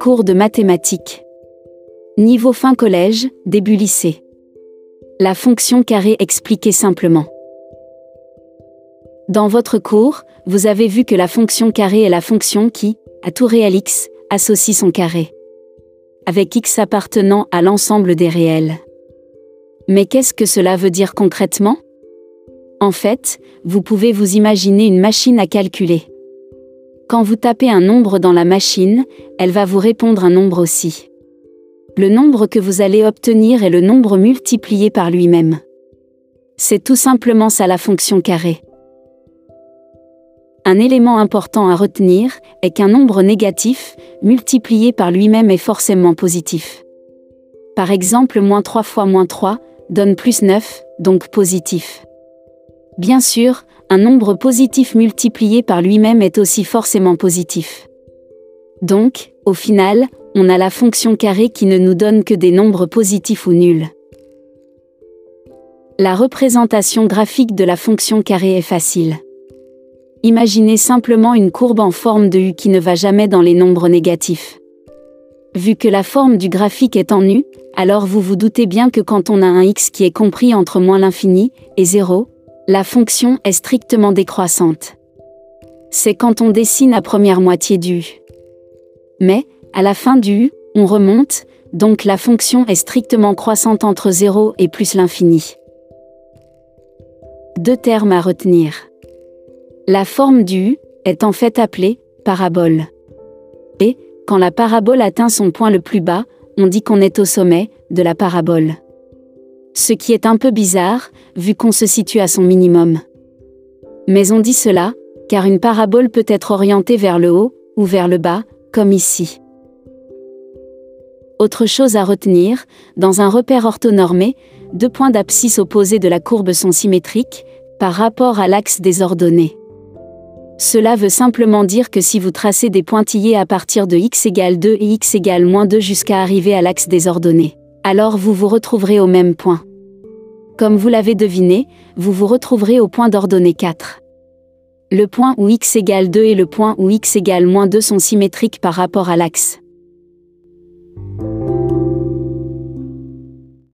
Cours de mathématiques. Niveau fin collège, début lycée. La fonction carré expliquée simplement. Dans votre cours, vous avez vu que la fonction carré est la fonction qui, à tout réel x, associe son carré. Avec x appartenant à l'ensemble des réels. Mais qu'est-ce que cela veut dire concrètement? En fait, vous pouvez vous imaginer une machine à calculer. Quand vous tapez un nombre dans la machine, elle va vous répondre un nombre aussi. Le nombre que vous allez obtenir est le nombre multiplié par lui-même. C'est tout simplement ça la fonction carré. Un élément important à retenir est qu'un nombre négatif, multiplié par lui-même est forcément positif. Par exemple, moins 3 fois moins 3 donne plus 9, donc positif. Bien sûr, un nombre positif multiplié par lui-même est aussi forcément positif. Donc, au final, on a la fonction carré qui ne nous donne que des nombres positifs ou nuls. La représentation graphique de la fonction carré est facile. Imaginez simplement une courbe en forme de U qui ne va jamais dans les nombres négatifs. Vu que la forme du graphique est en U, alors vous vous doutez bien que quand on a un x qui est compris entre moins l'infini et 0, la fonction est strictement décroissante. C'est quand on dessine la première moitié du. Mais, à la fin du on remonte, donc la fonction est strictement croissante entre 0 et plus l'infini. Deux termes à retenir. La forme du est en fait appelée parabole. Et, quand la parabole atteint son point le plus bas, on dit qu'on est au sommet de la parabole. Ce qui est un peu bizarre, vu qu'on se situe à son minimum. Mais on dit cela, car une parabole peut être orientée vers le haut, ou vers le bas, comme ici. Autre chose à retenir, dans un repère orthonormé, deux points d'abscisse opposés de la courbe sont symétriques, par rapport à l'axe des ordonnées. Cela veut simplement dire que si vous tracez des pointillés à partir de x égale 2 et x égale moins 2 jusqu'à arriver à l'axe des ordonnées, alors vous vous retrouverez au même point. Comme vous l'avez deviné, vous vous retrouverez au point d'ordonnée 4. Le point où x égale 2 et le point où x égale moins 2 sont symétriques par rapport à l'axe.